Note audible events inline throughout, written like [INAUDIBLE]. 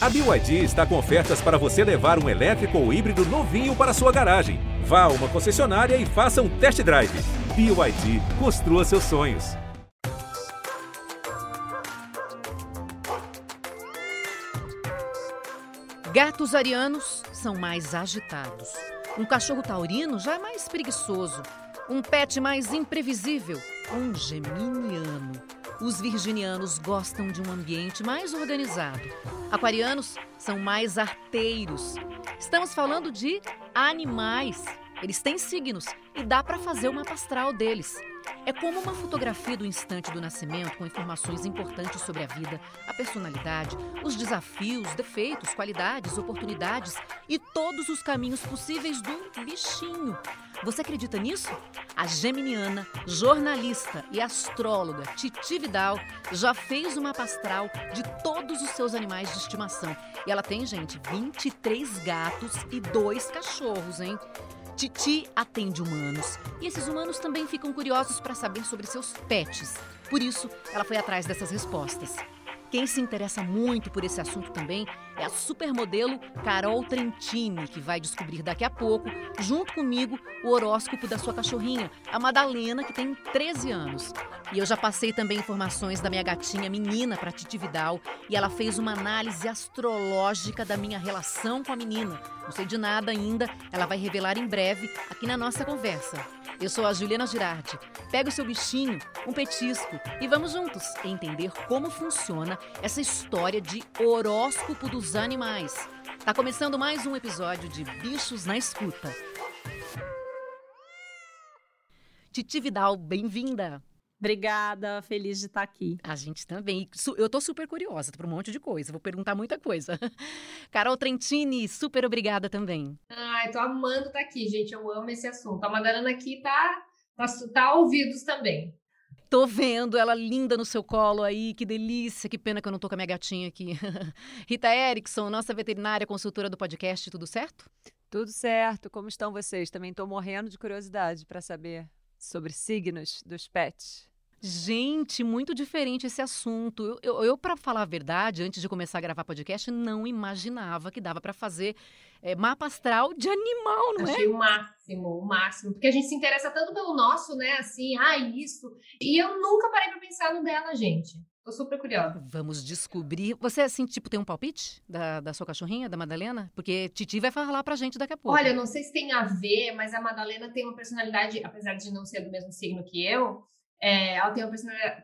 A BYD está com ofertas para você levar um elétrico ou híbrido novinho para sua garagem. Vá a uma concessionária e faça um test drive. BYD, construa seus sonhos. Gatos arianos são mais agitados. Um cachorro taurino já é mais preguiçoso. Um pet mais imprevisível. Um geminiano. Os virginianos gostam de um ambiente mais organizado. Aquarianos são mais arteiros. Estamos falando de animais. Eles têm signos e dá para fazer uma astral deles. É como uma fotografia do instante do nascimento com informações importantes sobre a vida, a personalidade, os desafios, defeitos, qualidades, oportunidades e todos os caminhos possíveis do bichinho. Você acredita nisso? A geminiana, jornalista e astróloga Titi Vidal já fez uma pastral de todos os seus animais de estimação. E ela tem, gente, 23 gatos e dois cachorros, hein? Titi atende humanos e esses humanos também ficam curiosos para saber sobre seus pets. Por isso, ela foi atrás dessas respostas. Quem se interessa muito por esse assunto também é a supermodelo Carol Trentini, que vai descobrir daqui a pouco, junto comigo, o horóscopo da sua cachorrinha, a Madalena, que tem 13 anos. E eu já passei também informações da minha gatinha menina para Titi Vidal, e ela fez uma análise astrológica da minha relação com a menina. Não sei de nada ainda, ela vai revelar em breve aqui na nossa conversa. Eu sou a Juliana Girardi. Pega o seu bichinho, um petisco e vamos juntos entender como funciona essa história de horóscopo dos animais. Tá começando mais um episódio de Bichos na Escuta. Titi Vidal, bem-vinda. Obrigada, feliz de estar aqui. A gente também. Eu tô super curiosa por um monte de coisa, vou perguntar muita coisa. [LAUGHS] Carol Trentini, super obrigada também. Ai, tô amando estar aqui, gente. Eu amo esse assunto. A Madalena aqui tá, tá, tá ouvidos também. Tô vendo ela linda no seu colo aí, que delícia, que pena que eu não tô com a minha gatinha aqui. [LAUGHS] Rita Erickson, nossa veterinária consultora do podcast, tudo certo? Tudo certo. Como estão vocês? Também tô morrendo de curiosidade para saber sobre signos dos pets. Gente, muito diferente esse assunto. Eu, eu, eu para falar a verdade, antes de começar a gravar podcast, não imaginava que dava para fazer é, mapa astral de animal, não Achei é? Achei o máximo, o máximo. Porque a gente se interessa tanto pelo nosso, né? Assim, ah, isso. E eu nunca parei para pensar no dela, gente. Tô super curiosa. Vamos descobrir. Você, assim, tipo, tem um palpite da, da sua cachorrinha, da Madalena? Porque Titi vai falar pra gente daqui a pouco. Olha, não sei se tem a ver, mas a Madalena tem uma personalidade, apesar de não ser do mesmo signo que eu, é, ela tem uma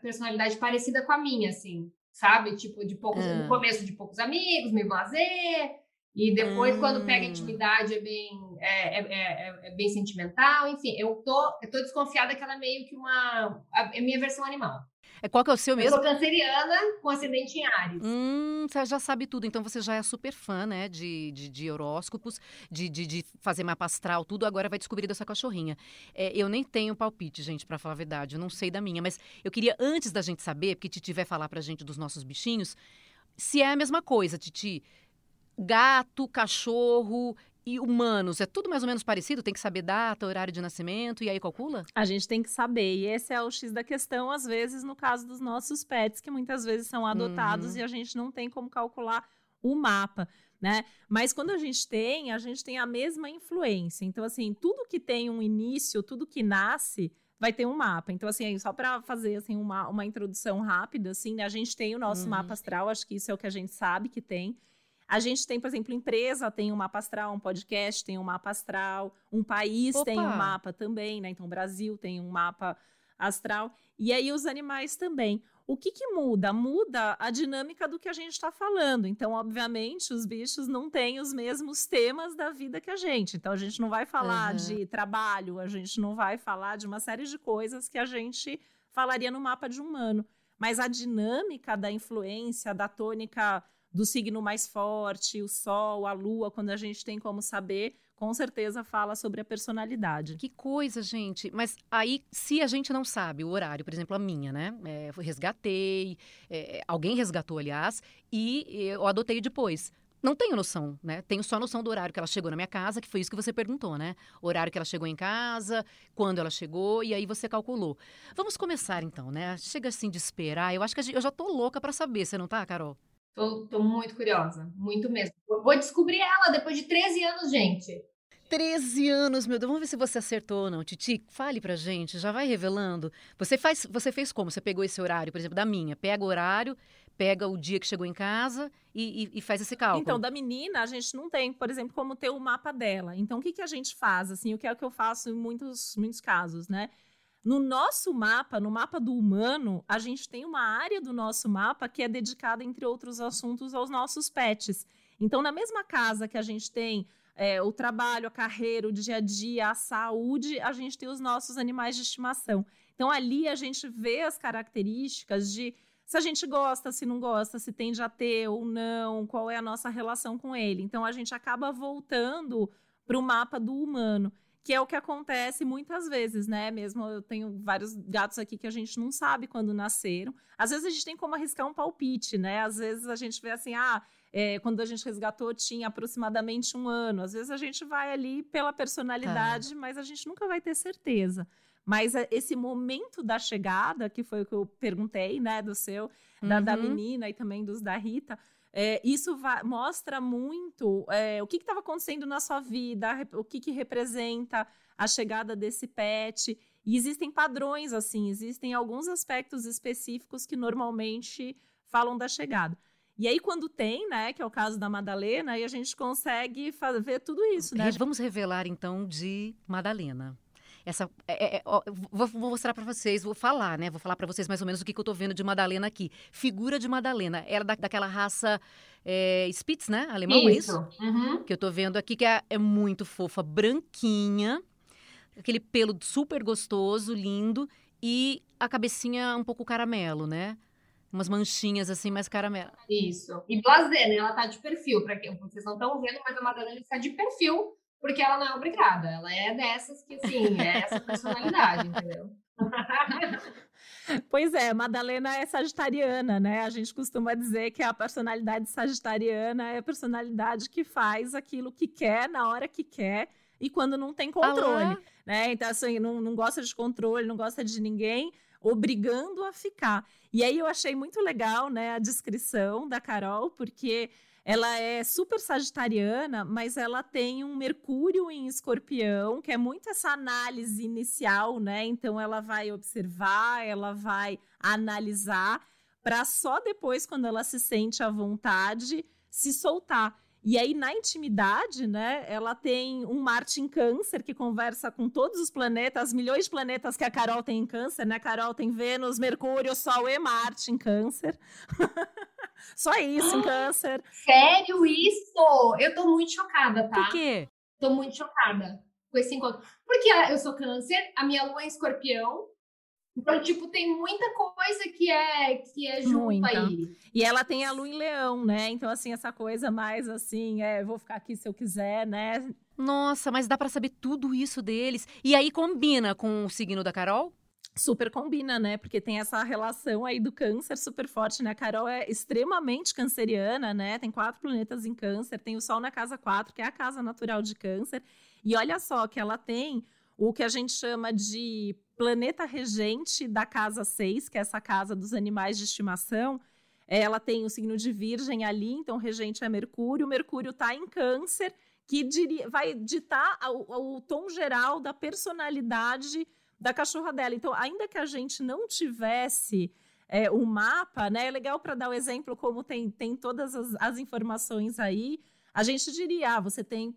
personalidade parecida com a minha, assim, sabe? Tipo, de poucos, no ah. começo de poucos amigos, meio blazer, e depois, quando pega hum. intimidade, é bem, é, é, é, é, bem sentimental. Enfim, eu tô, eu tô desconfiada que ela é meio que uma. É minha versão animal. É, qual que é o seu mesmo? Eu sou canceriana com ascendente em Ares. Hum, você já sabe tudo. Então você já é super fã, né? De, de, de horóscopos, de, de, de, fazer mapa astral, tudo. Agora vai descobrir dessa cachorrinha. É, eu nem tenho palpite, gente, para falar a verdade. Eu não sei da minha. Mas eu queria, antes da gente saber, porque Titi vai falar pra gente dos nossos bichinhos, se é a mesma coisa, Titi. Gato, cachorro e humanos, é tudo mais ou menos parecido? Tem que saber data, horário de nascimento e aí calcula? A gente tem que saber. E esse é o X da questão, às vezes, no caso dos nossos pets, que muitas vezes são adotados uhum. e a gente não tem como calcular o mapa. Né? Mas quando a gente tem, a gente tem a mesma influência. Então, assim, tudo que tem um início, tudo que nasce, vai ter um mapa. Então, assim, só para fazer assim, uma, uma introdução rápida, assim, né? a gente tem o nosso uhum. mapa astral, acho que isso é o que a gente sabe que tem. A gente tem, por exemplo, empresa tem um mapa astral, um podcast tem um mapa astral, um país Opa. tem um mapa também, né? Então, o Brasil tem um mapa astral. E aí os animais também. O que, que muda? Muda a dinâmica do que a gente está falando. Então, obviamente, os bichos não têm os mesmos temas da vida que a gente. Então, a gente não vai falar uhum. de trabalho, a gente não vai falar de uma série de coisas que a gente falaria no mapa de um humano. Mas a dinâmica da influência, da tônica do signo mais forte, o Sol, a Lua, quando a gente tem como saber, com certeza fala sobre a personalidade. Que coisa, gente. Mas aí, se a gente não sabe o horário, por exemplo, a minha, né? É, resgatei, é, alguém resgatou, aliás, e eu adotei depois. Não tenho noção, né? Tenho só noção do horário que ela chegou na minha casa, que foi isso que você perguntou, né? O horário que ela chegou em casa, quando ela chegou, e aí você calculou. Vamos começar então, né? Chega assim de esperar. Eu acho que eu já tô louca para saber, você não tá, Carol? Tô, tô muito curiosa, muito mesmo. Vou descobrir ela depois de 13 anos, gente. 13 anos, meu Deus. Vamos ver se você acertou ou não. Titi, fale pra gente, já vai revelando. Você faz, você fez como? Você pegou esse horário, por exemplo, da minha. Pega o horário, pega o dia que chegou em casa e, e, e faz esse cálculo. Então, da menina, a gente não tem, por exemplo, como ter o mapa dela. Então, o que, que a gente faz? Assim, o que é o que eu faço em muitos, muitos casos, né? No nosso mapa, no mapa do humano, a gente tem uma área do nosso mapa que é dedicada, entre outros assuntos, aos nossos pets. Então, na mesma casa que a gente tem é, o trabalho, a carreira, o dia a dia, a saúde, a gente tem os nossos animais de estimação. Então, ali a gente vê as características de se a gente gosta, se não gosta, se tende a ter ou não, qual é a nossa relação com ele. Então, a gente acaba voltando para o mapa do humano que é o que acontece muitas vezes, né? Mesmo eu tenho vários gatos aqui que a gente não sabe quando nasceram. Às vezes a gente tem como arriscar um palpite, né? Às vezes a gente vê assim, ah, é, quando a gente resgatou tinha aproximadamente um ano. Às vezes a gente vai ali pela personalidade, tá. mas a gente nunca vai ter certeza. Mas é, esse momento da chegada, que foi o que eu perguntei, né, do seu, uhum. da, da uhum. menina e também dos da Rita, é, isso mostra muito é, o que estava acontecendo na sua vida, o que, que representa a chegada desse pet. E existem padrões, assim, existem alguns aspectos específicos que normalmente falam da chegada. E aí, quando tem, né, que é o caso da Madalena, aí a gente consegue ver tudo isso, né? Vamos revelar, então, de Madalena essa é, é, ó, vou, vou, mostrar para vocês, vou falar, né? Vou falar para vocês mais ou menos o que, que eu tô vendo de Madalena aqui. Figura de Madalena, era da, daquela raça é, Spitz, né? Alemão, isso. é isso? Uhum. Que eu tô vendo aqui, que é, é muito fofa, branquinha, aquele pelo super gostoso, lindo, e a cabecinha um pouco caramelo, né? umas manchinhas assim, mais caramelo. Isso. E blazer, né? Ela tá de perfil, para quem vocês não estão vendo, mas a Madalena está de perfil porque ela não é obrigada. Ela é dessas que, assim, é essa personalidade, entendeu? [LAUGHS] Pois é, Madalena é sagitariana, né? A gente costuma dizer que a personalidade sagitariana é a personalidade que faz aquilo que quer na hora que quer e quando não tem controle, né? Então, assim, não, não gosta de controle, não gosta de ninguém, obrigando a ficar. E aí eu achei muito legal, né, a descrição da Carol, porque ela é super sagitariana, mas ela tem um Mercúrio em Escorpião, que é muito essa análise inicial, né? Então ela vai observar, ela vai analisar, para só depois, quando ela se sente à vontade, se soltar. E aí, na intimidade, né, ela tem um Marte em câncer que conversa com todos os planetas, milhões de planetas que a Carol tem em câncer, né? A Carol tem Vênus, Mercúrio, Sol e Marte em câncer. [LAUGHS] Só isso [GASPS] câncer. Sério isso? Eu tô muito chocada, tá? Por quê? Tô muito chocada com esse encontro. Porque eu sou câncer, a minha lua é escorpião, então, tipo, tem muita coisa que é que é junto muita. aí. E ela tem a lua em leão, né? Então, assim, essa coisa mais assim, é, vou ficar aqui se eu quiser, né? Nossa, mas dá para saber tudo isso deles. E aí combina com o signo da Carol? Super combina, né? Porque tem essa relação aí do câncer super forte, né? A Carol é extremamente canceriana, né? Tem quatro planetas em câncer, tem o Sol na casa 4, que é a casa natural de câncer. E olha só que ela tem o que a gente chama de planeta regente da casa 6, que é essa casa dos animais de estimação. Ela tem o signo de Virgem ali, então regente é Mercúrio. Mercúrio está em Câncer, que diria, vai ditar o, o tom geral da personalidade da cachorra dela. Então, ainda que a gente não tivesse é, o mapa, né? É legal para dar o exemplo, como tem, tem todas as, as informações aí a gente diria, ah, você tem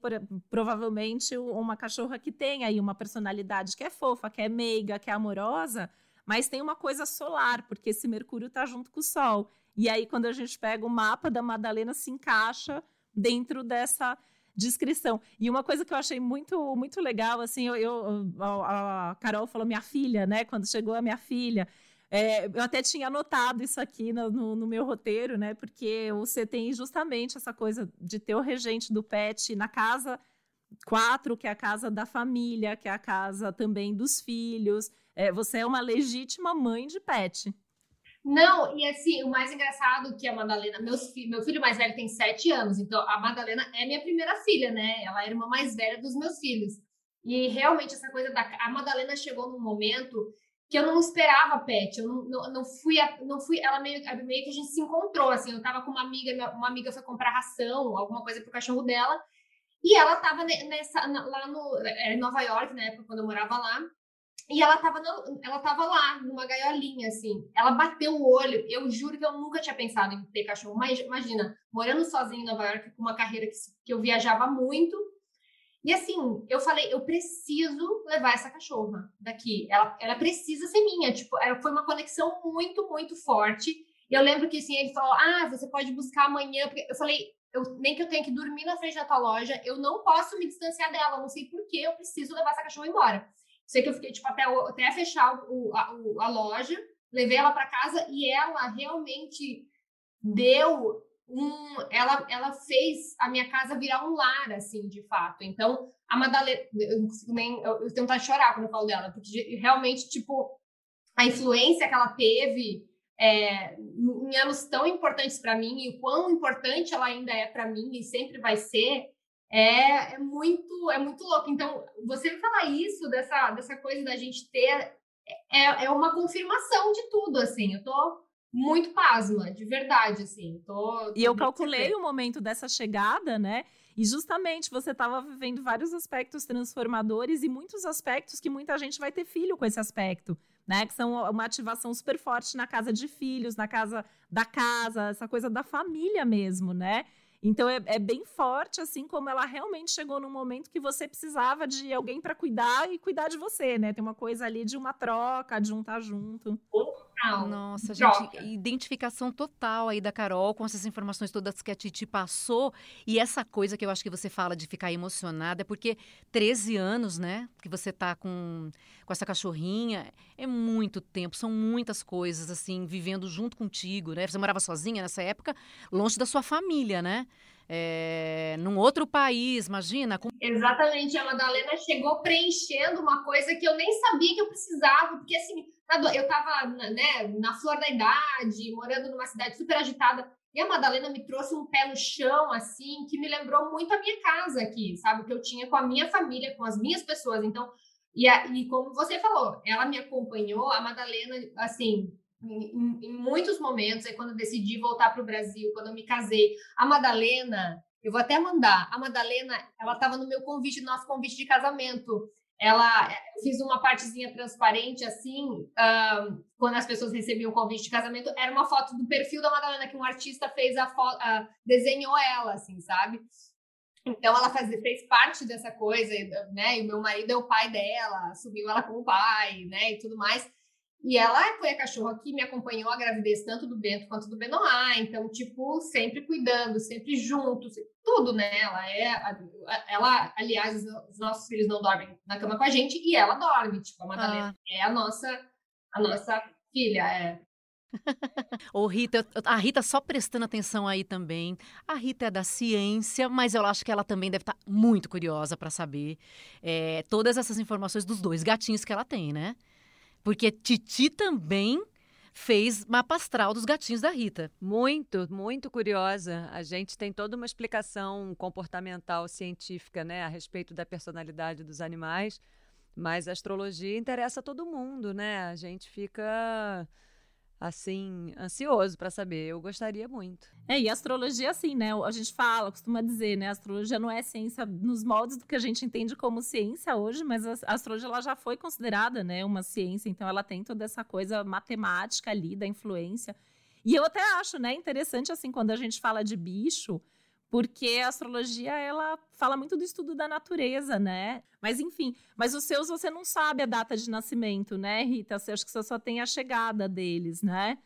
provavelmente uma cachorra que tem aí uma personalidade que é fofa, que é meiga, que é amorosa, mas tem uma coisa solar, porque esse Mercúrio está junto com o Sol. E aí, quando a gente pega o mapa da Madalena, se encaixa dentro dessa descrição. E uma coisa que eu achei muito muito legal, assim, eu, eu a, Carol falou minha filha, né? Quando chegou a minha filha, é, eu até tinha anotado isso aqui no, no, no, meu roteiro, né? Porque você tem justamente essa coisa de ter o regente do pet na casa quatro, que é a casa da família, que é a casa também dos filhos. É, você é uma legítima mãe de pet. Não, e assim, o mais engraçado que a Madalena, meus meu filho mais velho tem sete anos, então a Madalena é minha primeira filha, né? Ela é a irmã mais velha dos meus filhos. E realmente essa coisa da. A Madalena chegou num momento que eu não esperava pet, eu não, não, não fui, não fui, ela meio, meio que a gente se encontrou, assim, eu tava com uma amiga, uma amiga foi comprar ração, alguma coisa pro cachorro dela, e ela tava nessa, lá no, em Nova York, na época, quando eu morava lá, e ela tava, no, ela tava lá, numa gaiolinha, assim. Ela bateu o olho. Eu juro que eu nunca tinha pensado em ter cachorro. Mas imagina, morando sozinha em Nova York, com uma carreira que, que eu viajava muito, e assim, eu falei, eu preciso levar essa cachorra daqui. Ela, ela precisa ser minha. Tipo, ela foi uma conexão muito, muito forte. E eu lembro que assim, ele falou: Ah, você pode buscar amanhã. Porque eu falei, eu, nem que eu tenha que dormir na frente da tua loja, eu não posso me distanciar dela. Não sei por que eu preciso levar essa cachorra embora. Sei que eu fiquei, tipo, até, até fechar o, a, a loja, levei ela para casa e ela realmente deu um, ela, ela fez a minha casa virar um lar, assim, de fato. Então, a Madalena, eu não consigo nem, eu, eu tenho vontade de chorar quando eu falo dela, porque realmente, tipo, a influência que ela teve é, em anos tão importantes para mim e o quão importante ela ainda é para mim e sempre vai ser, é, é, muito é muito louco. Então, você falar isso, dessa, dessa coisa da gente ter, é, é uma confirmação de tudo, assim. Eu tô muito pasma, de verdade, assim. Tô, tô e eu calculei o momento dessa chegada, né? E justamente você estava vivendo vários aspectos transformadores e muitos aspectos que muita gente vai ter filho com esse aspecto, né? Que são uma ativação super forte na casa de filhos, na casa da casa, essa coisa da família mesmo, né? Então é, é, bem forte, assim como ela realmente chegou num momento que você precisava de alguém para cuidar e cuidar de você, né? Tem uma coisa ali de uma troca, de um estar tá junto. Nossa, gente, identificação total aí da Carol com essas informações todas que a Titi passou. E essa coisa que eu acho que você fala de ficar emocionada é porque 13 anos, né? Que você tá com, com essa cachorrinha, é muito tempo, são muitas coisas, assim, vivendo junto contigo, né? Você morava sozinha nessa época, longe da sua família, né? É, num outro país, imagina. Com... Exatamente, a Madalena chegou preenchendo uma coisa que eu nem sabia que eu precisava, porque assim, eu estava né, na flor da idade, morando numa cidade super agitada, e a Madalena me trouxe um pé no chão, assim, que me lembrou muito a minha casa aqui, sabe? Que eu tinha com a minha família, com as minhas pessoas. Então, e, a, e como você falou, ela me acompanhou, a Madalena, assim, em, em, muitos momentos, aí quando eu decidi voltar para o Brasil, quando eu me casei, a Madalena, eu vou até mandar, a Madalena, ela estava no meu convite, no nosso convite de casamento. Ela fiz uma partezinha transparente assim, quando as pessoas recebiam o convite de casamento, era uma foto do perfil da Madalena que um artista fez a uh, desenhou ela, assim, sabe? Então ela faz, fez parte dessa coisa, né? E o meu marido é o pai dela, assumiu ela como pai, né? E tudo mais. E ela foi a cachorra que me acompanhou a gravidez tanto do Bento quanto do Benoá, então, tipo, sempre cuidando, sempre junto, tudo, né? Ela é, ela, aliás, os nossos filhos não dormem na cama com a gente e ela dorme, tipo, a Madalena ah. é a nossa, a nossa filha, é. Ô Rita, a Rita só prestando atenção aí também. A Rita é da ciência, mas eu acho que ela também deve estar tá muito curiosa para saber é, todas essas informações dos dois gatinhos que ela tem, né? Porque Titi também fez mapa astral dos gatinhos da Rita. Muito, muito curiosa. A gente tem toda uma explicação comportamental científica, né, a respeito da personalidade dos animais, mas a astrologia interessa a todo mundo, né? A gente fica assim, ansioso para saber. Eu gostaria muito. É, e astrologia, assim, né? A gente fala, costuma dizer, né? A astrologia não é ciência nos moldes do que a gente entende como ciência hoje, mas a astrologia ela já foi considerada, né, uma ciência, então ela tem toda essa coisa matemática ali da influência. E eu até acho, né, interessante, assim, quando a gente fala de bicho, porque a astrologia ela fala muito do estudo da natureza, né? Mas enfim, mas os seus você não sabe a data de nascimento, né, Rita? Você acha que você só tem a chegada deles, né?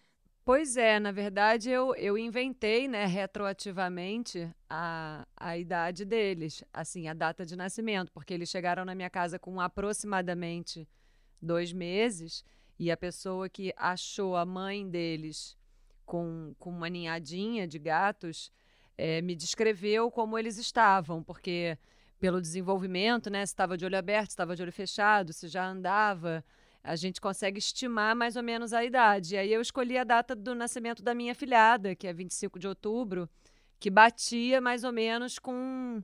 Pois é, na verdade eu, eu inventei, né, retroativamente a, a idade deles, assim, a data de nascimento, porque eles chegaram na minha casa com aproximadamente dois meses e a pessoa que achou a mãe deles com, com uma ninhadinha de gatos é, me descreveu como eles estavam, porque pelo desenvolvimento, né, se estava de olho aberto, se estava de olho fechado, se já andava, a gente consegue estimar mais ou menos a idade. E aí eu escolhi a data do nascimento da minha filhada, que é 25 de outubro, que batia mais ou menos com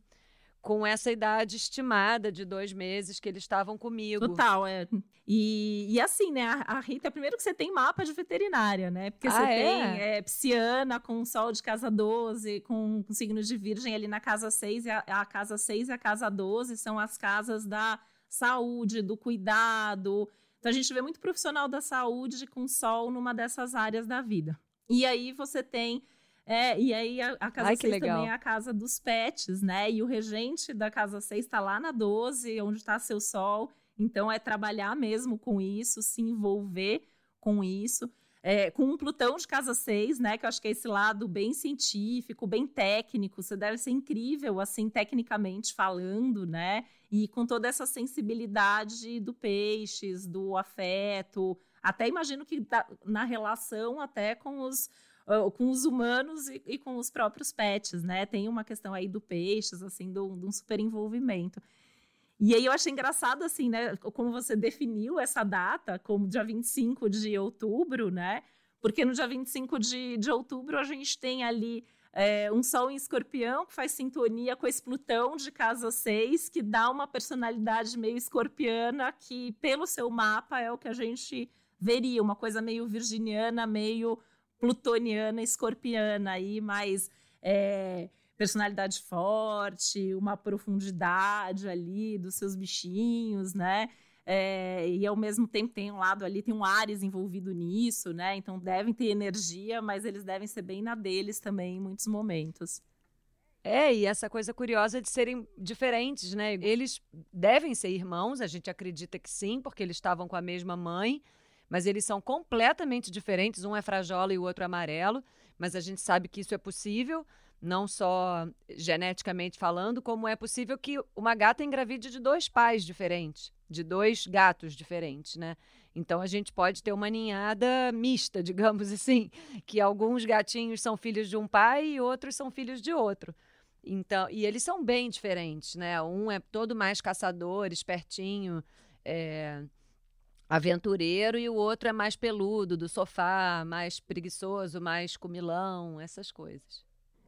com essa idade estimada de dois meses que eles estavam comigo. Total, é. E, e assim, né, a, a Rita, primeiro que você tem mapa de veterinária, né? Porque Ah, você é? tem é, pisciana com sol de casa 12, com, com signos de virgem ali na casa 6, e a, a casa 6 e a casa 12 são as casas da saúde, do cuidado. Então a gente vê muito profissional da saúde com sol numa dessas áreas da vida. E aí você tem. É, e aí a, a casa Ai, que 6 legal. também é a casa dos pets, né? E o regente da casa 6 está lá na 12, onde está seu sol. Então é trabalhar mesmo com isso, se envolver com isso. É, com um Plutão de casa 6, né? Que eu acho que é esse lado bem científico, bem técnico. Você deve ser incrível, assim, tecnicamente falando, né? E com toda essa sensibilidade do peixes, do afeto. Até imagino que da- na relação até com os, com os humanos e, e com os próprios pets, né? Tem uma questão aí do peixes, assim, de um de um super envolvimento. E aí eu achei engraçado, assim, né? Como você definiu essa data, como dia 25 de outubro, né? Porque no dia 25 de, de outubro a gente tem ali é, um Sol em escorpião, que faz sintonia com esse Plutão de casa 6, que dá uma personalidade meio escorpiana, que pelo seu mapa é o que a gente veria, uma coisa meio virginiana, meio plutoniana, escorpiana, aí, mais é, personalidade forte, uma profundidade ali dos seus bichinhos, né? É, e ao mesmo tempo tem um lado ali, tem um Ares envolvido nisso, né? Então devem ter energia, mas eles devem ser bem na deles também em muitos momentos. É, e essa coisa curiosa de serem diferentes, né? Eles devem ser irmãos, a gente acredita que sim, porque eles estavam com a mesma mãe, mas eles são completamente diferentes. Um é frajola e o outro é amarelo, mas a gente sabe que isso é possível, não só geneticamente falando, como é possível que uma gata engravide de dois pais diferentes, de dois gatos diferentes, né? Então a gente pode ter uma ninhada mista, [LAUGHS] digamos assim, que alguns gatinhos são filhos de um pai e outros são filhos de outro. Então, e eles são bem diferentes, né? Um é todo mais caçador, espertinho, é, aventureiro, e o outro é mais peludo, do sofá, mais preguiçoso, mais comilão, essas coisas.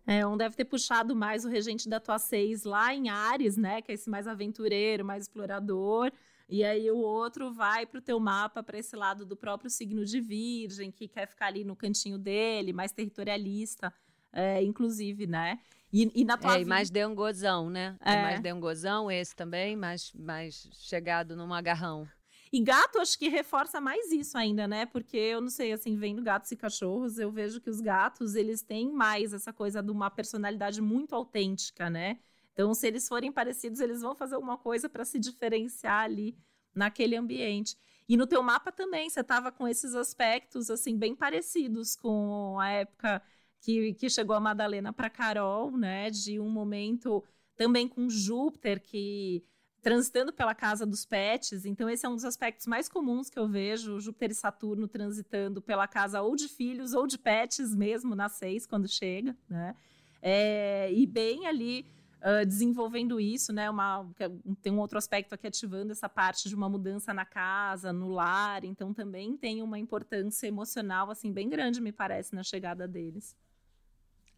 É, um deve ter puxado mais o regente da tua 6 lá em Ares, né? Que é esse mais aventureiro, mais explorador. E aí o outro vai para o teu mapa para esse lado do próprio signo de Virgem, que quer ficar ali no cantinho dele, mais territorialista, é, inclusive, né? E, e na tua É, e vida- mais dengozão, né? É. É. mais dengozão, esse também, mais, mais chegado num agarrão. E gato, acho que reforça mais isso ainda, né? Porque eu não sei, assim, vendo gatos e cachorros, eu vejo que os gatos, eles têm mais essa coisa de uma personalidade muito autêntica, né? Então, se eles forem parecidos, eles vão fazer alguma coisa para se diferenciar ali naquele ambiente. E no teu mapa também, você estava com esses aspectos, assim, bem parecidos com a época que, que chegou a Madalena para Carol, né? De um momento também com Júpiter, que transitando pela casa dos pets. Então, esse é um dos aspectos mais comuns que eu vejo, Júpiter e Saturno transitando pela casa ou de filhos ou de pets mesmo, na seis, quando chega, né? É, e bem ali ah, desenvolvendo isso, né? Uma, é- tem um outro aspecto aqui ativando essa parte de uma mudança na casa, no lar. Então, também tem uma importância emocional, assim, bem grande, me parece, na chegada deles.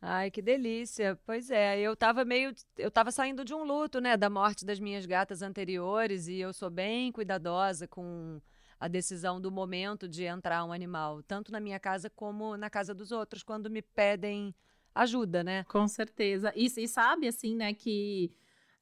Ai, que delícia. Pois é, eu tava meio. Eu tava saindo de um luto, né? Da morte das minhas gatas anteriores, e eu sou bem cuidadosa com a decisão do momento de entrar um animal, tanto na minha casa como na casa dos outros, quando me pedem ajuda, né? Com certeza. E, e sabe, assim, né, que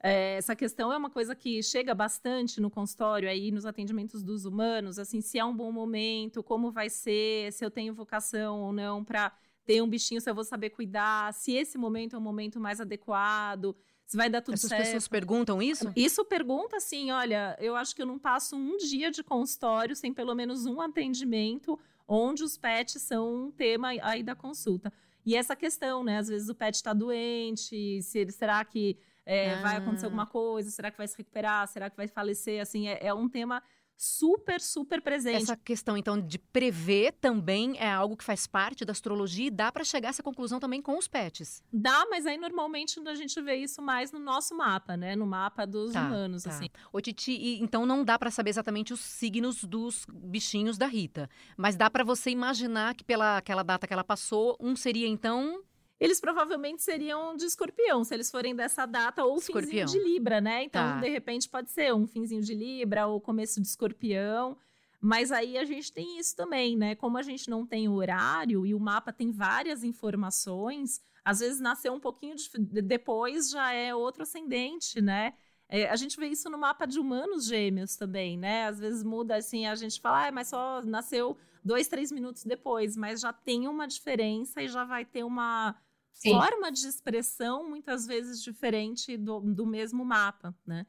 é, essa questão é uma coisa que chega bastante no consultório aí, nos atendimentos dos humanos, assim, se é um bom momento, como vai ser, se eu tenho vocação ou não para ter um bichinho, se eu vou saber cuidar, se esse momento é um momento mais adequado, se vai dar tudo Essas certo. pessoas perguntam isso? Isso pergunta assim, olha, eu acho que eu não passo um dia de consultório sem pelo menos um atendimento onde os pets são um tema aí da consulta. E essa questão, né? Às vezes o pet está doente, se ele, será que é, vai acontecer Ah. alguma coisa? Será que vai se recuperar? Será que vai falecer? Assim, é, é um tema super, super presente. Essa questão, então, de prever também é algo que faz parte da astrologia e dá para chegar a essa conclusão também com os pets. Dá, mas aí normalmente a gente vê isso mais no nosso mapa, né? No mapa dos Tá, humanos, tá. assim. Ô, Titi, e- então não dá para saber exatamente os signos dos bichinhos da Rita, mas dá para você imaginar que pela aquela data que ela passou, um seria então eles provavelmente seriam de escorpião, se eles forem dessa data, ou escorpião. finzinho de Libra, né? Então, tá. de repente, pode ser um finzinho de Libra ou começo de escorpião. Mas aí a gente tem isso também, né? Como a gente não tem horário e o mapa tem várias informações, às vezes nasceu um pouquinho de, depois já é outro ascendente, né? É, a gente vê isso no mapa de humanos gêmeos também, né? Às vezes muda assim, a gente fala, ah, mas só nasceu dois, três minutos depois, mas já tem uma diferença e já vai ter uma Sim. forma de expressão muitas vezes diferente do, do mesmo mapa, né?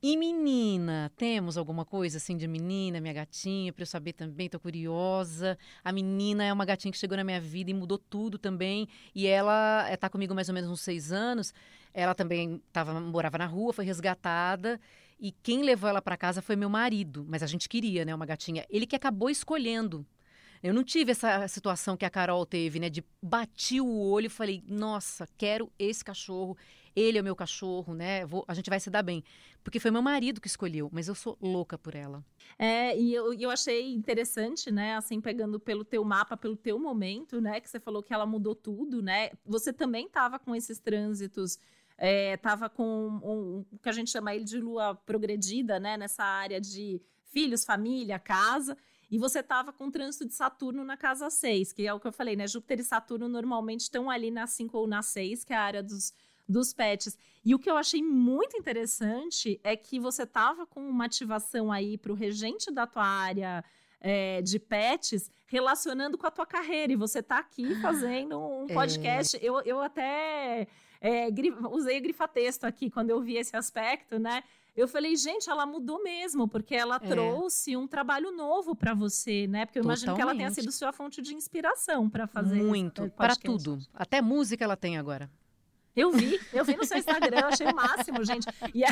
E menina, temos alguma coisa assim de menina, minha gatinha, para eu saber também, tô curiosa. A menina é uma gatinha que chegou na minha vida e mudou tudo também. E ela está comigo mais ou menos uns seis anos. Ela também tava, morava na rua, foi resgatada. E quem levou ela para casa foi meu marido. Mas a gente queria, né, uma gatinha. Ele que acabou escolhendo. Eu não tive essa situação que a Carol teve, né? De bati o olho e falei, nossa, quero esse cachorro ele é o meu cachorro, né? Vou, a gente vai se dar bem. Porque foi meu marido que escolheu, mas eu sou louca por ela. É, e eu, eu achei interessante, né? Assim, pegando pelo teu mapa, pelo teu momento, né? Que você falou que ela mudou tudo, né? Você também estava com esses trânsitos. Estava é, com um, o que a gente chama ele de lua progredida, né? Nessa área de filhos, família, casa. E você estava com o trânsito de Saturno na casa 6, que é o que eu falei, né? Júpiter e Saturno normalmente estão ali na 5 ou na 6, que é a área dos dos pets. E o que eu achei muito interessante é que você tava com uma ativação aí para o regente da tua área é, de pets relacionando com a tua carreira. E você tá aqui fazendo um é. podcast. É... Eu, eu até é, usei grifa-texto aqui quando eu vi esse aspecto, né? Eu falei, gente, ela mudou mesmo, porque ela é. trouxe um trabalho novo para você, né? Porque eu Totalmente. imagino que ela tenha sido sua fonte de inspiração para fazer Muito, para tudo. Até música ela tem agora. Eu vi, [LAUGHS] eu vi no seu Instagram, eu achei o máximo, gente. E, é,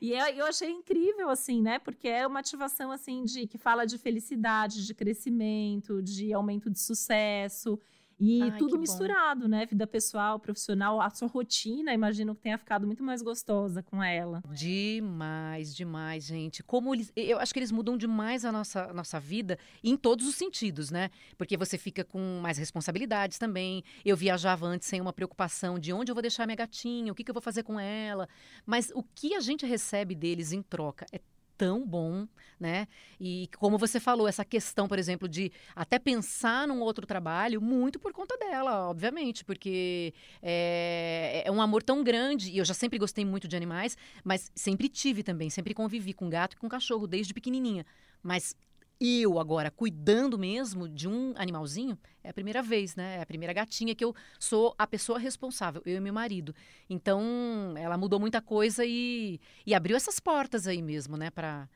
e é, eu achei incrível, assim, né? Porque é uma ativação, assim, de que fala de felicidade, de crescimento, de aumento de sucesso. E Ai, tudo misturado, bom. né? Vida pessoal, profissional, a sua rotina, imagino que tenha ficado muito mais gostosa com ela. Demais, demais, gente. Como eles. Eu acho que eles mudam demais a nossa, a nossa vida em todos os sentidos, né? Porque você fica com mais responsabilidades também. Eu viajava antes sem uma preocupação de onde eu vou deixar minha gatinha, o que, que eu vou fazer com ela. Mas o que a gente recebe deles em troca é tão bom, né? E como você falou, essa questão, por exemplo, de até pensar num outro trabalho, muito por conta dela, obviamente, porque é, é um amor tão grande, e eu já sempre gostei muito de animais, mas sempre tive também, sempre convivi com gato e com cachorro, desde pequenininha. Mas eu agora cuidando mesmo de um animalzinho, é a primeira vez, né? É a primeira gatinha que eu sou a pessoa responsável, eu e meu marido. Então, ela mudou muita coisa e, e abriu essas portas aí mesmo, né? Para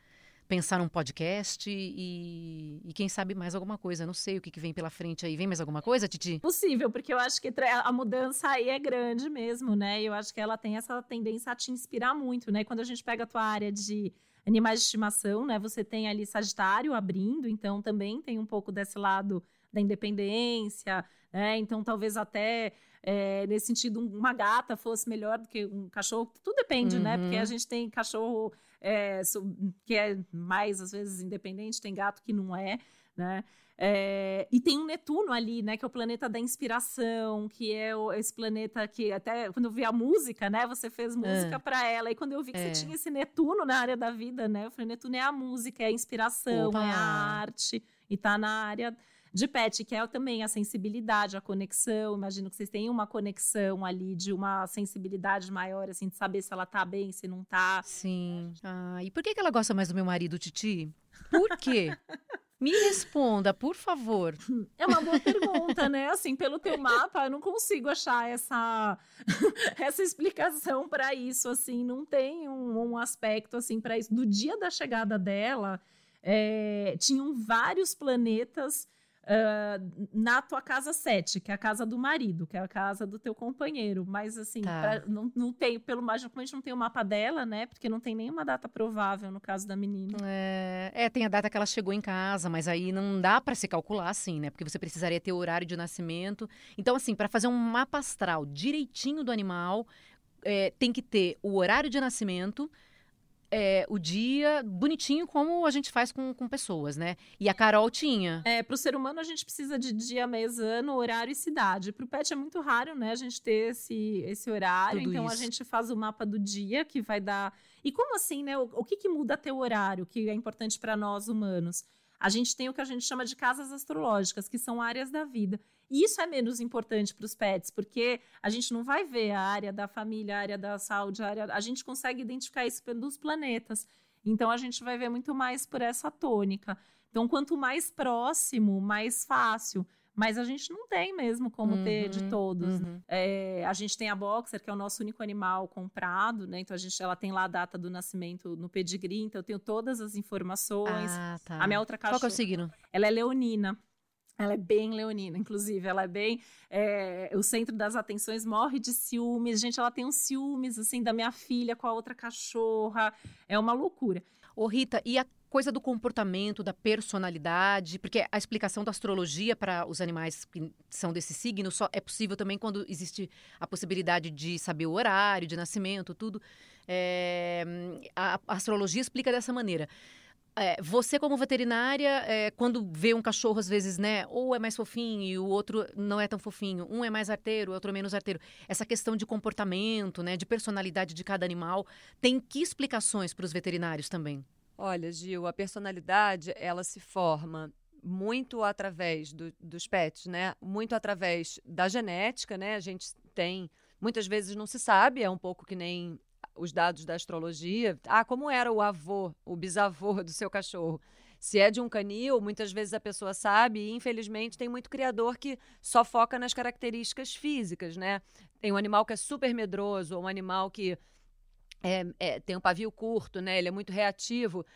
pensar num podcast e, e, quem sabe mais alguma coisa. Não sei o que, que vem pela frente aí. Vem mais alguma coisa, Titi? Possível, porque eu acho que a mudança aí é grande mesmo, né? Eu acho que ela tem essa tendência a te inspirar muito, né? Quando a gente pega a tua área de animais de estimação, né? Você tem ali Sagitário abrindo, então também tem um pouco desse lado da independência, né? Então talvez até é, nesse sentido uma gata fosse melhor do que um cachorro. Tudo depende, uhum. né? Porque a uhum. gente tem cachorro é, que é mais às vezes independente, tem gato que não é, né? É, e tem um Netuno ali, né? Que é o planeta da inspiração, que é o, esse planeta que até quando eu vi a música, né? Você fez música é. para ela. E quando eu vi que é. você tinha esse Netuno na área da vida, né? Eu falei, Netuno é a música, é a inspiração, Opa. é a arte. E tá na área de pet, que é também a sensibilidade, a conexão. Imagino que vocês têm uma conexão ali de uma sensibilidade maior, assim, de saber se ela tá bem, se não tá. Sim. Ah, e por que, que ela gosta mais do meu marido, Titi? Por quê? [LAUGHS] Me responda, por favor. É uma boa pergunta, né? Assim, pelo teu mapa, eu não consigo achar essa, [LAUGHS] essa explicação para isso. Assim, não tem um, um aspecto assim para isso. Do dia da chegada dela, é, tinham vários planetas uh, na tua casa 7, que é a casa do marido, que é a casa do teu companheiro. Mas, assim, tá. pra, não, não tem, pelo magicamente não tem o mapa dela, né? Porque não tem nenhuma data provável no caso da menina. É, é tem a data que ela chegou em casa, mas aí não dá para se calcular assim, né? Porque você precisaria ter o horário de nascimento. Então, assim, para fazer um mapa astral direitinho do animal, é, tem que ter o horário de nascimento é, o dia bonitinho como a gente faz com, com pessoas, né? E a Carol tinha. É, para o ser humano a gente precisa de dia, mês, ano, horário e cidade. Para o pet é muito raro, né? A gente ter esse, esse horário. Tudo então isso. a gente faz o mapa do dia que vai dar. E como assim, né? O, o que, que muda teu horário, que é importante para nós humanos? A gente tem o que a gente chama de casas astrológicas, que são áreas da vida. E isso é menos importante para os pets, porque a gente não vai ver a área da família, a área da saúde, a área. A gente consegue identificar isso pelos planetas. Então a gente vai ver muito mais por essa tônica. Então, quanto mais próximo, mais fácil. Mas a gente não tem mesmo como uhum, ter de todos. Uhum. É, a gente tem a Boxer, que é o nosso único animal comprado, né? Então a gente, ela tem lá a data do nascimento no pedigree, então eu tenho todas as informações. Ah, tá. A minha outra cachorra. Qual é o signo? Ela é leonina. Ela é bem leonina, inclusive. Ela é bem. É, o centro das atenções morre de ciúmes. Gente, ela tem uns ciúmes, assim, da minha filha com a outra cachorra. É uma loucura. Ô, Rita, e a coisa do comportamento, da personalidade? Porque a explicação da astrologia para os animais que são desse signo só é possível também quando existe a possibilidade de saber o horário de nascimento, tudo. É, a, a astrologia explica dessa maneira. É, você, como veterinária, é, quando vê um cachorro, às vezes, né, ou é mais fofinho e o outro não é tão fofinho, um é mais arteiro, outro é menos arteiro. Essa questão de comportamento, né, de personalidade de cada animal, tem que explicações para os veterinários também? Olha, Gil, a personalidade, ela se forma muito através do, dos pets, né? Muito através da genética, né? A gente tem, muitas vezes não se sabe, é um pouco que nem os dados da astrologia. Ah, como era o avô, o bisavô do seu cachorro? Se é de um canil, muitas vezes a pessoa sabe, e infelizmente tem muito criador que só foca nas características físicas, né? Tem um animal que é super medroso, ou um animal que é, é, tem um pavio curto, né? Ele é muito reativo.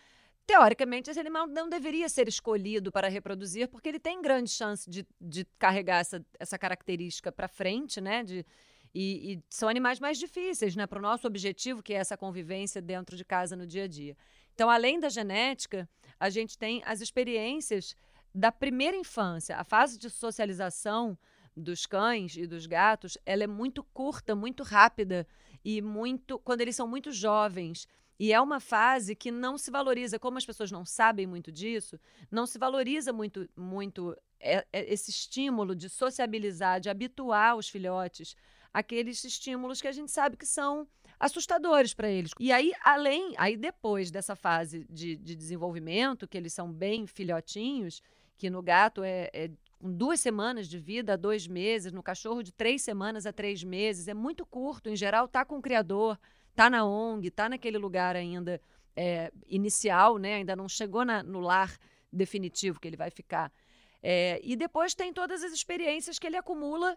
Teoricamente, esse animal não deveria ser escolhido para reproduzir, porque ele tem grande chance de, de carregar essa, essa característica para frente, né? De, e, e são animais mais difíceis, né? Para o nosso objetivo, que é essa convivência dentro de casa no dia a dia. Então, além da genética, a gente tem as experiências da primeira infância. A fase de socialização dos cães e dos gatos, ela é muito curta, muito rápida e muito quando eles são muito jovens. E é uma fase que não se valoriza, como as pessoas não sabem muito disso, não se valoriza muito, muito é, é, esse estímulo de sociabilizar, de habituar os filhotes aqueles estímulos que a gente sabe que são assustadores para eles. E aí, além, aí depois dessa fase de, de, desenvolvimento, que eles são bem filhotinhos, que no gato é, é com duas semanas de vida a dois meses, no cachorro de três semanas a três meses, é muito curto. Em geral, tá com o criador, tá na ONG, tá naquele lugar ainda é, inicial, né? Ainda não chegou na, no lar definitivo que ele vai ficar. É, e depois tem todas as experiências que ele acumula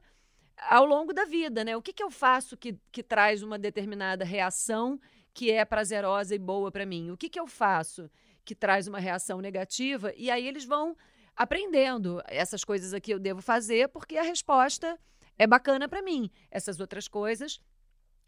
ao longo da vida, né? O que, que eu faço que, que traz uma determinada reação que é prazerosa e boa para mim? O que, que eu faço que traz uma reação negativa? E aí eles vão aprendendo essas coisas aqui eu devo fazer porque a resposta é bacana para mim. Essas outras coisas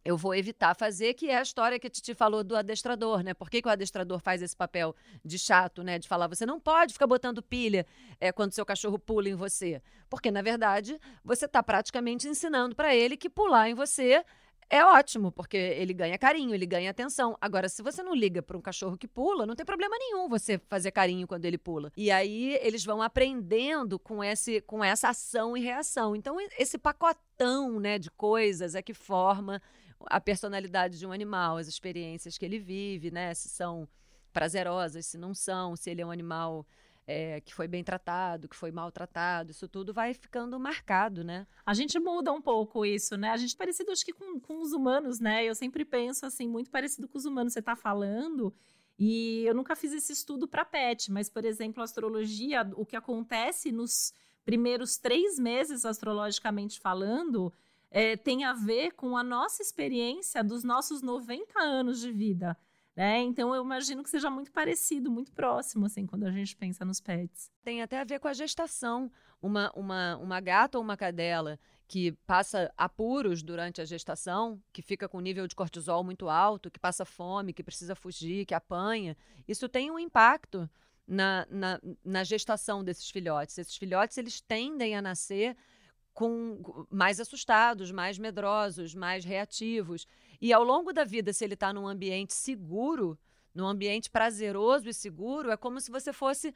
eu vou evitar fazer, que é a história que a Titi falou do adestrador, né? Por que, que o adestrador faz esse papel de chato, né? De falar, você não pode ficar botando pilha é, quando seu cachorro pula em você. Porque, na verdade, você está praticamente ensinando para ele que pular em você é ótimo, porque ele ganha carinho, ele ganha atenção. Agora, se você não liga para um cachorro que pula, não tem problema nenhum você fazer carinho quando ele pula. E aí eles vão aprendendo com, esse, com essa ação e reação. Então, esse pacotão né, de coisas é que forma a personalidade de um animal, as experiências que ele vive, né? Se são prazerosas, se não são, se ele é um animal é, que foi bem tratado, que foi maltratado, isso tudo vai ficando marcado, né? A gente muda um pouco isso, né? A gente é parecido, acho que com, com os humanos, né? Eu sempre penso assim, muito parecido com os humanos. Você está falando, e eu nunca fiz esse estudo para pet, mas, por exemplo, a astrologia, o que acontece nos primeiros três meses, astrologicamente falando, é, tem a ver com a nossa experiência dos nossos 90 anos de vida. Né? Então eu imagino que seja muito parecido, muito próximo, assim, quando a gente pensa nos pets. Tem até a ver com a gestação. Uma, uma, uma gata ou uma cadela que passa apuros durante a gestação, que fica com nível de cortisol muito alto, que passa fome, que precisa fugir, que apanha, isso tem um impacto na, na, na gestação desses filhotes. Esses filhotes eles tendem a nascer com mais assustados, mais medrosos, mais reativos. E ao longo da vida, se ele está num ambiente seguro, num ambiente prazeroso e seguro, é como se você fosse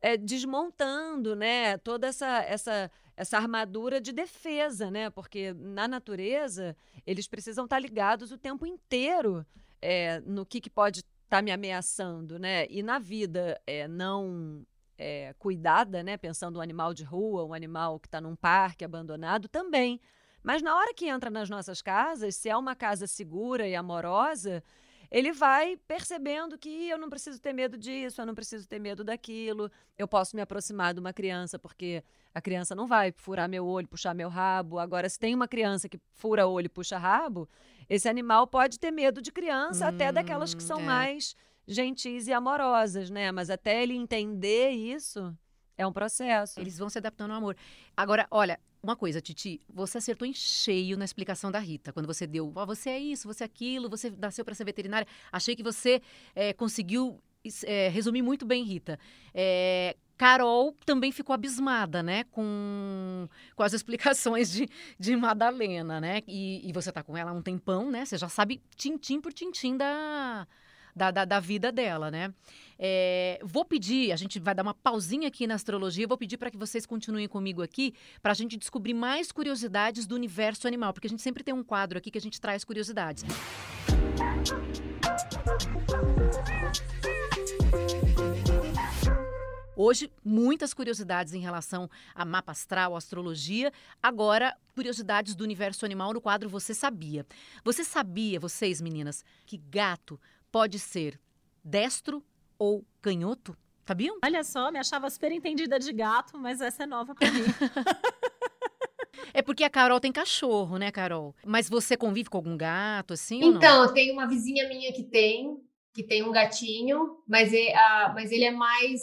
é, desmontando, né, toda essa, essa, essa armadura de defesa, né? Porque na natureza eles precisam estar ligados o tempo inteiro é, no que, que pode estar tá me ameaçando, né? E na vida é, não é, cuidada, né? Pensando um animal de rua, um animal que está num parque abandonado, também. Mas na hora que entra nas nossas casas, se é uma casa segura e amorosa, ele vai percebendo que eu não preciso ter medo disso, eu não preciso ter medo daquilo, eu posso me aproximar de uma criança, porque a criança não vai furar meu olho, puxar meu rabo. Agora, se tem uma criança que fura olho e puxa rabo, esse animal pode ter medo de criança, hum, até daquelas que são é. mais gentis e amorosas, né? Mas até ele entender isso, é um processo. Eles vão se adaptando ao amor. Agora, olha, uma coisa, Titi, você acertou em cheio na explicação da Rita, quando você deu, oh, você é isso, você é aquilo, você nasceu para ser veterinária. Achei que você é, conseguiu é, resumir muito bem, Rita. É, Carol também ficou abismada, né, com, com as [LAUGHS] explicações de, de Madalena, né? E, e você tá com ela há um tempão, né? Você já sabe tintim por tintim da, da, da, da vida dela, né? É, vou pedir, a gente vai dar uma pausinha aqui na astrologia, vou pedir para que vocês continuem comigo aqui para a gente descobrir mais curiosidades do universo animal, porque a gente sempre tem um quadro aqui que a gente traz curiosidades. Hoje, muitas curiosidades em relação a mapa astral, astrologia. Agora, curiosidades do universo animal no quadro Você Sabia. Você sabia, vocês meninas, que gato pode ser destro ou canhoto? Sabiam? Olha só, me achava super entendida de gato, mas essa é nova para mim. [LAUGHS] É porque a Carol tem cachorro, né, Carol? Mas você convive com algum gato, assim? Então, tem uma vizinha minha que tem, que tem um gatinho, mas, é, a, mas ele é mais.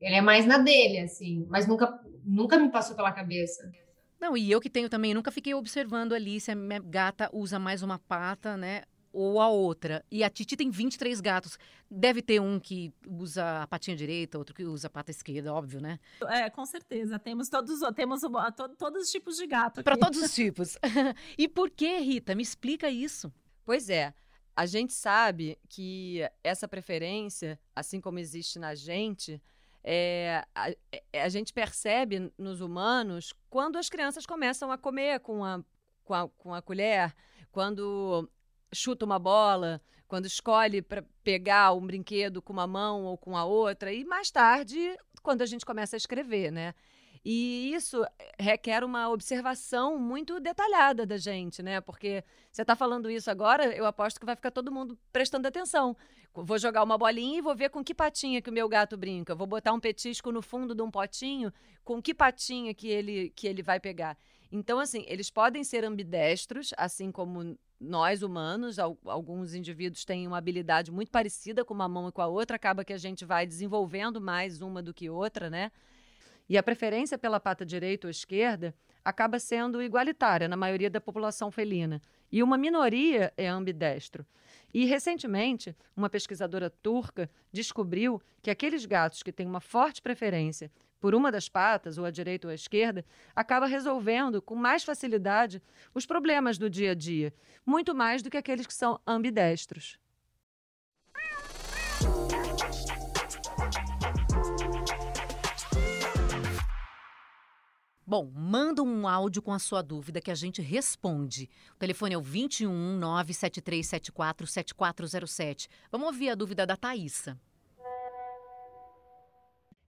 Ele é mais na dele, assim. Mas nunca, nunca me passou pela cabeça. Não, e eu que tenho também, nunca fiquei observando ali se a minha gata usa mais uma pata, né? Ou a outra. E a Titi tem 23 gatos. Deve ter um que usa a patinha direita, outro que usa a pata esquerda, óbvio, né? É, com certeza. Temos todos, temos to, todos os tipos de gato. Para todos os [LAUGHS] tipos. [LAUGHS] e por que, Rita? Me explica isso. Pois é. A gente sabe que essa preferência, assim como existe na gente, é, a, é, a, gente percebe nos humanos quando as crianças começam a comer com a, com a, com a colher, quando chuta uma bola, quando escolhe para pegar um brinquedo com uma mão ou com a outra, e mais tarde, quando a gente começa a escrever, né? E isso requer uma observação muito detalhada da gente, né? Porque você está falando isso agora, eu aposto que vai ficar todo mundo prestando atenção. Vou jogar uma bolinha e vou ver com que patinha que o meu gato brinca. Vou botar um petisco no fundo de um potinho, com que patinha que ele, que ele vai pegar. Então, assim, eles podem ser ambidestros, assim como nós humanos, alguns indivíduos têm uma habilidade muito parecida com uma mão e com a outra, acaba que a gente vai desenvolvendo mais uma do que outra, né? E a preferência pela pata direita ou esquerda acaba sendo igualitária na maioria da população felina. E uma minoria é ambidestro. E recentemente, uma pesquisadora turca descobriu que aqueles gatos que têm uma forte preferência por uma das patas, ou à direita ou à esquerda, acaba resolvendo com mais facilidade os problemas do dia a dia, muito mais do que aqueles que são ambidestros. Bom, manda um áudio com a sua dúvida que a gente responde. O telefone é o 21 97374 7407. Vamos ouvir a dúvida da Thaisa.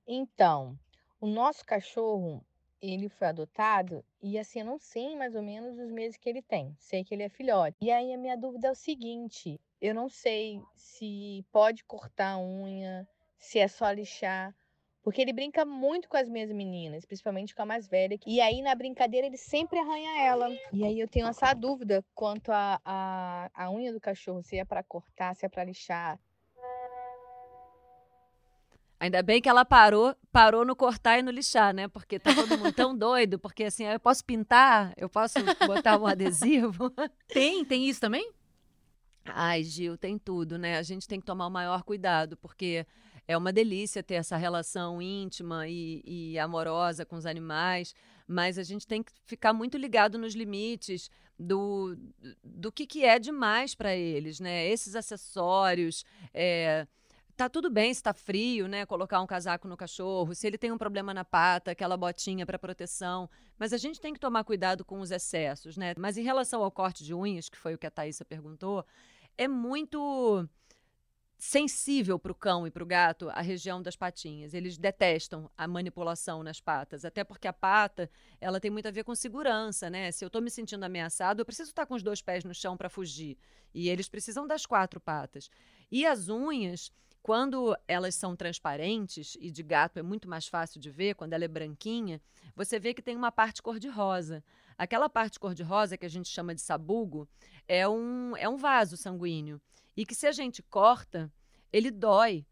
Então, o nosso cachorro, ele foi adotado e assim, eu não sei mais ou menos os meses que ele tem. Sei que ele é filhote. E aí a minha dúvida é o seguinte: eu não sei se pode cortar a unha, se é só lixar. Porque ele brinca muito com as minhas meninas, principalmente com a mais velha. E aí, na brincadeira, ele sempre arranha ela. E aí eu tenho essa dúvida quanto a, a, a unha do cachorro, se é para cortar, se é para lixar. Ainda bem que ela parou, parou no cortar e no lixar, né? Porque tá todo mundo tão doido, porque assim, eu posso pintar, eu posso botar um adesivo. [LAUGHS] Tem, tem isso também? Ai, Gil, tem tudo, né? A gente tem que tomar o maior cuidado, porque é uma delícia ter essa relação íntima e, e amorosa com os animais, mas a gente tem que ficar muito ligado nos limites do, do que, que é demais para eles, né? Esses acessórios. É, tá tudo bem se tá frio, né? Colocar um casaco no cachorro, se ele tem um problema na pata, aquela botinha para proteção. Mas a gente tem que tomar cuidado com os excessos, né? Mas em relação ao corte de unhas, que foi o que a Thaisa perguntou, é muito sensível para o cão e para o gato a região das patinhas. Eles detestam a manipulação nas patas, até porque a pata ela tem muito a ver com segurança, né? Se eu estou me sentindo ameaçado, eu preciso estar com os dois pés no chão para fugir. E eles precisam das quatro patas. E as unhas, quando elas são transparentes e de gato é muito mais fácil de ver, quando ela é branquinha, você vê que tem uma parte cor-de-rosa. Aquela parte cor-de-rosa que a gente chama de sabugo é um, é um vaso sanguíneo. E que se a gente corta, ele dói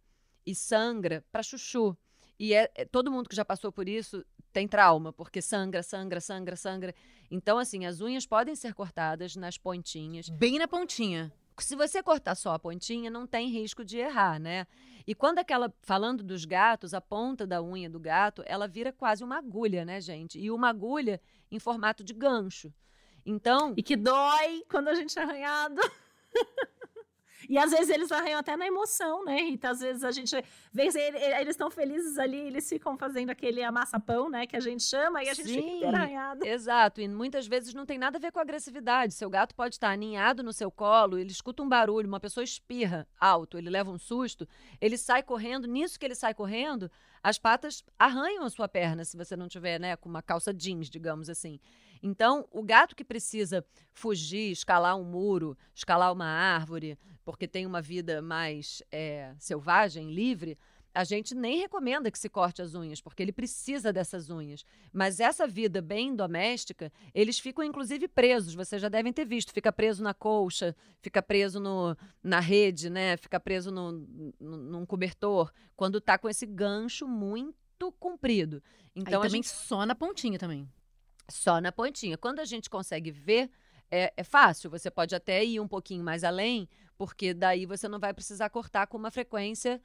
e sangra para chuchu. E é, é, todo mundo que já passou por isso tem trauma, porque sangra, sangra, sangra, sangra. Então, assim, as unhas podem ser cortadas nas pontinhas. Bem na pontinha. Se você cortar só a pontinha, não tem risco de errar, né? E quando aquela, falando dos gatos, a ponta da unha do gato, ela vira quase uma agulha, né, gente? E uma agulha em formato de gancho. Então. E que dói quando a gente é arranhado. [LAUGHS] E às vezes eles arranham até na emoção, né, Rita? Às vezes a gente vê eles estão felizes ali, eles ficam fazendo aquele amassapão, né, que a gente chama, e a gente Sim, fica arranhado. Exato, e muitas vezes não tem nada a ver com agressividade. Seu gato pode estar aninhado no seu colo, ele escuta um barulho, uma pessoa espirra alto, ele leva um susto, ele sai correndo, nisso que ele sai correndo, as patas arranham a sua perna, se você não tiver, né, com uma calça jeans, digamos assim. Então, o gato que precisa fugir, escalar um muro, escalar uma árvore, porque tem uma vida mais é, selvagem, livre, a gente nem recomenda que se corte as unhas, porque ele precisa dessas unhas. Mas essa vida bem doméstica, eles ficam inclusive presos. Vocês já devem ter visto. Fica preso na colcha, fica preso no, na rede, né? Fica preso no, no, num cobertor, quando está com esse gancho muito comprido. Então Aí também gente... só na pontinha também. Só na pontinha. Quando a gente consegue ver, é, é, fácil. Você pode até ir um pouquinho mais além, porque daí você não vai precisar cortar com uma frequência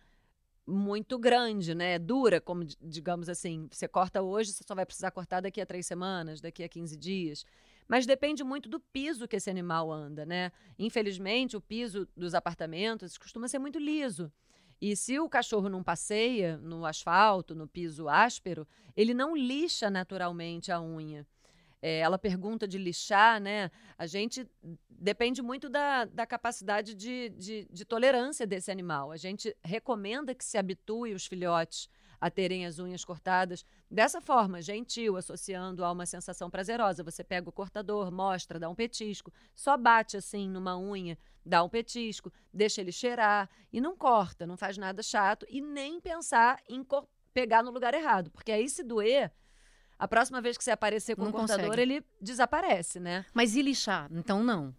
muito grande, né? Dura, como digamos assim. Você corta hoje, você só vai precisar cortar daqui a três semanas, daqui a 15 dias. Mas depende muito do piso que esse animal anda, né? Infelizmente, o piso dos apartamentos costuma ser muito liso. E se o cachorro não passeia no asfalto, no piso áspero, ele não lixa naturalmente a unha é, ela pergunta de lixar, né? A gente depende muito da, da capacidade de, de, de, tolerância desse animal. A gente recomenda que se habitue os filhotes a terem as unhas cortadas dessa forma, gentil, associando a uma sensação prazerosa. Você pega o cortador, mostra, dá um petisco, só bate assim numa unha, dá um petisco, deixa ele cheirar e não corta, não faz nada chato e nem pensar em pegar no lugar errado, porque aí se doer a próxima vez que você aparecer com não computador, consegue. ele desaparece, né? Mas e lixar? Então não.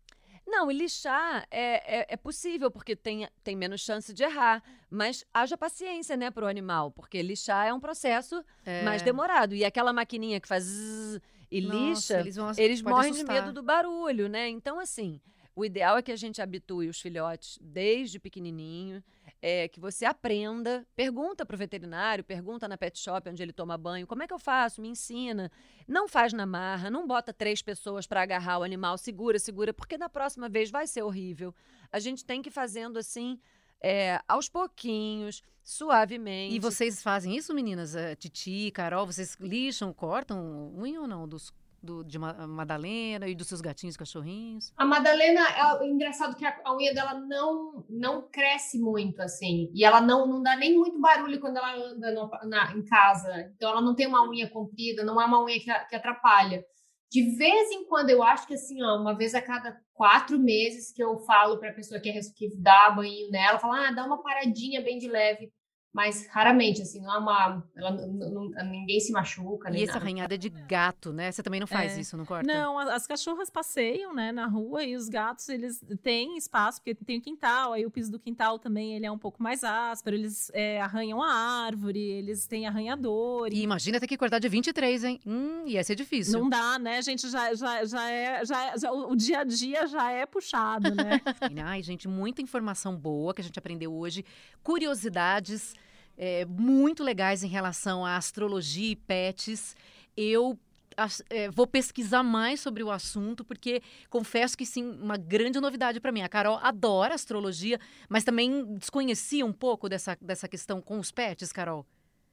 Não, e lixar é, é, é, possível, porque tem, tem menos chance de errar. Mas haja paciência, né, pro animal, porque lixar é um processo é. mais demorado. E aquela maquininha que faz zzz, e Nossa, lixa, eles, vão, eles morrem assustar. de medo do barulho, né? Então, assim, o ideal é que a gente habitue os filhotes desde pequenininho é, que você aprenda, pergunta para o veterinário, pergunta na pet shop onde ele toma banho, como é que eu faço? Me ensina. Não faz na marra, não bota três pessoas para agarrar o animal, segura, segura, porque na próxima vez vai ser horrível. A gente tem que ir fazendo assim, é, aos pouquinhos, suavemente. E vocês fazem isso, meninas? É, Titi, Carol, vocês lixam, cortam unha ou não dos do, de Madalena e dos seus gatinhos cachorrinhos? A Madalena, é engraçado que a, a, unha dela não não cresce muito, assim. E ela não, não dá nem muito barulho quando ela anda no, na, em casa. Então, ela não tem uma unha comprida, não é uma unha que, que atrapalha. De vez em quando, eu acho que assim, ó, uma vez a cada quatro meses que eu falo para a pessoa que, é, que dá banho nela, fala, ah, dá uma paradinha bem de leve mas raramente, assim, não é uma. Ela, não, ninguém se machuca. e essa nada. arranhada é de gato, né? Você também não faz é. isso, não corta? Não, as cachorras passeiam, né, na rua e os gatos, eles têm espaço, porque tem o quintal, aí o piso do quintal também ele é um pouco mais áspero, eles é, arranham a árvore, eles têm arranhador. E, e imagina ter que cortar de 23, hein? Hum, ia ser difícil. Não dá, né, gente? Já, já, já é. Já, já, o dia a dia já é puxado, né? [LAUGHS] Ai, gente, muita informação boa que a gente aprendeu hoje. Curiosidades é, muito legais em relação à astrologia e pets. Eu é, vou pesquisar mais sobre o assunto, porque confesso que sim, uma grande novidade para mim. A Carol adora astrologia, mas também desconhecia um pouco dessa, dessa questão com os pets, Carol.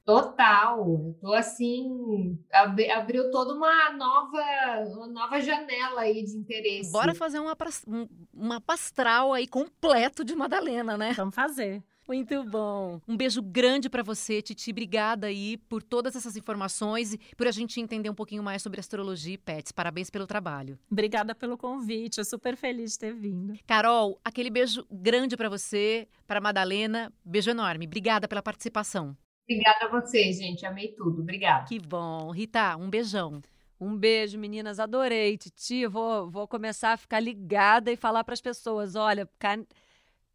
Total, eu tô assim, ab abriu toda uma nova, uma nova janela aí de interesse. Bora fazer uma, uma pastral aí completo de Madalena, né? Vamos fazer. Muito bom. Um beijo grande para você, Titi. Obrigada aí por todas essas informações e por a gente entender um pouquinho mais sobre astrologia e pets. Parabéns pelo trabalho. Obrigada pelo convite. Eu super feliz de ter vindo. Carol, aquele beijo grande para você, para Madalena. Beijo enorme. Obrigada pela participação. Obrigada a você, gente. Amei tudo. Obrigada. Que bom. Rita, um beijão. Um beijo, meninas. Adorei. Titi, vou, vou começar a ficar ligada e falar para as pessoas: olha.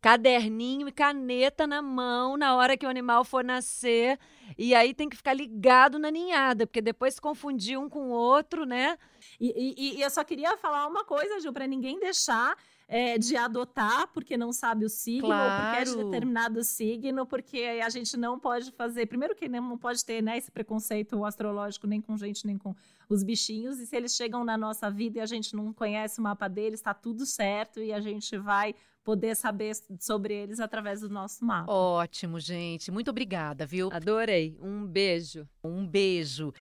Caderninho e caneta na mão na hora que o animal for nascer. E aí tem que ficar ligado na ninhada, porque depois se confundir um com o outro, né? E, e, e eu só queria falar uma coisa, Gil, para ninguém deixar é, de adotar porque não sabe o signo, claro. ou porque é de determinado signo, porque a gente não pode fazer. Primeiro que não pode ter né, esse preconceito astrológico nem com gente, nem com os bichinhos. E se eles chegam na nossa vida e a gente não conhece o mapa deles, está tudo certo e a gente vai poder saber sobre eles através do nosso mapa. Ótimo, gente. Muito obrigada, viu? Adorei. Um beijo. Um beijo.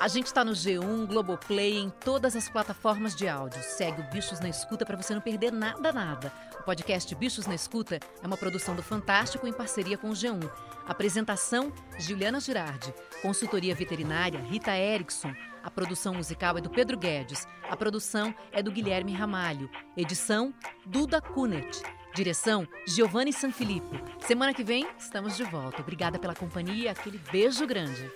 A gente está no G1, Globoplay, em todas as plataformas de áudio. Segue o Bichos na Escuta para você não perder nada, nada. O podcast Bichos na Escuta é uma produção do Fantástico em parceria com o G1. Apresentação: Juliana Girardi. Consultoria veterinária: Rita Erickson. A produção musical é do Pedro Guedes. A produção é do Guilherme Ramalho. Edição: Duda Kunet. Direção: Giovanni Sanfilippo. Semana que vem estamos de volta. Obrigada pela companhia. Aquele beijo grande.